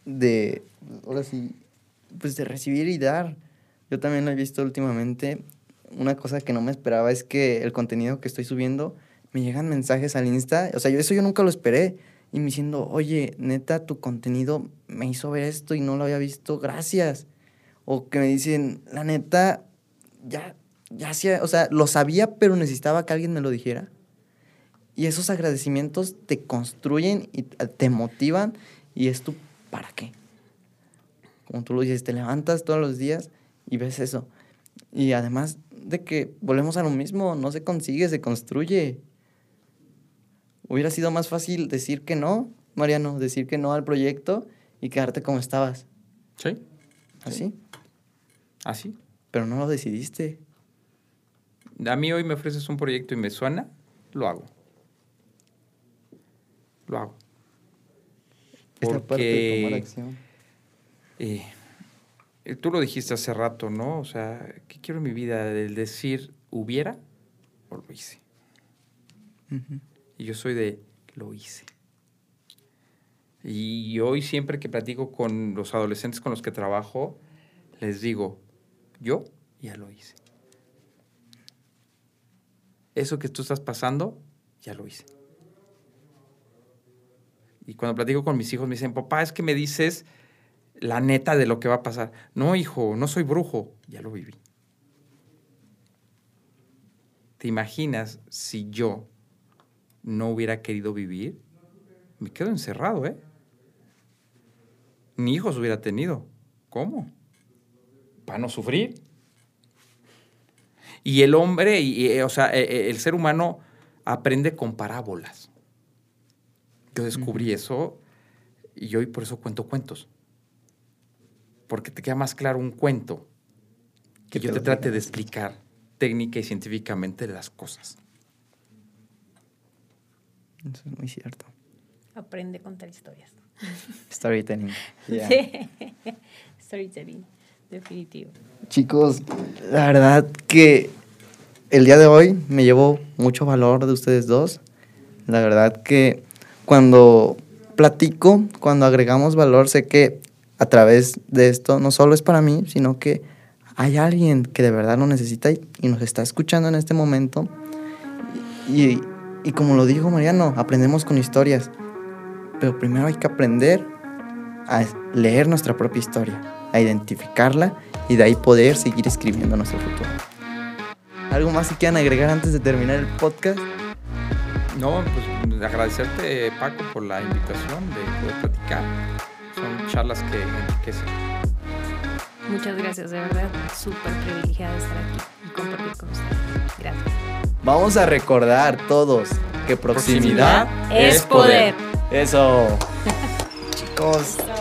de, ahora sí, pues de recibir y dar. Yo también lo he visto últimamente. Una cosa que no me esperaba es que el contenido que estoy subiendo, me llegan mensajes al Insta. O sea, eso yo nunca lo esperé. Y me diciendo, oye, neta, tu contenido me hizo ver esto y no lo había visto, gracias. O que me dicen, la neta, ya hacía, o sea, lo sabía, pero necesitaba que alguien me lo dijera. Y esos agradecimientos te construyen y te motivan y es tu para qué. Como tú lo dices, te levantas todos los días y ves eso. Y además de que volvemos a lo mismo, no se consigue, se construye. Hubiera sido más fácil decir que no, Mariano, decir que no al proyecto y quedarte como estabas. Sí. ¿Así? Así. Pero no lo decidiste a mí hoy me ofreces un proyecto y me suena, lo hago. Lo hago. Porque, eh, tú lo dijiste hace rato, ¿no? O sea, ¿qué quiero en mi vida? Del decir hubiera o lo hice. Y yo soy de lo hice. Y hoy siempre que platico con los adolescentes con los que trabajo, les digo, yo ya lo hice eso que tú estás pasando, ya lo hice. Y cuando platico con mis hijos me dicen, papá, es que me dices la neta de lo que va a pasar. No, hijo, no soy brujo, ya lo viví. ¿Te imaginas si yo no hubiera querido vivir? Me quedo encerrado, ¿eh? Ni hijos hubiera tenido. ¿Cómo? ¿Para no sufrir? Y el hombre, y, eh, o sea, eh, eh, el ser humano aprende con parábolas. Yo descubrí eso y hoy por eso cuento cuentos. Porque te queda más claro un cuento que yo te trate de explicar técnica y científicamente las cosas. Eso es muy cierto. Aprende a contar historias. Storytelling. <laughs> Yeah. Sí. Storytelling, definitivo. Chicos, la verdad que el día de hoy me llevo mucho valor de ustedes dos. La verdad que cuando platico, cuando agregamos valor, sé que a través de esto no solo es para mí, sino que hay alguien que de verdad lo necesita y, y nos está escuchando en este momento. Y, y como lo dijo Mariano, aprendemos con historias. Pero primero hay que aprender a leer nuestra propia historia, a identificarla y de ahí poder seguir escribiendo nuestro futuro. ¿Algo más que quieran agregar antes de terminar el podcast? No, pues agradecerte, Paco, por la invitación de poder platicar. Son charlas que enriquecen. Muchas gracias, de verdad. Súper privilegiada de estar aquí y compartir con ustedes. Gracias. Vamos a recordar todos que proximidad, Proximidad es poder. Eso. Chicos, <laughs>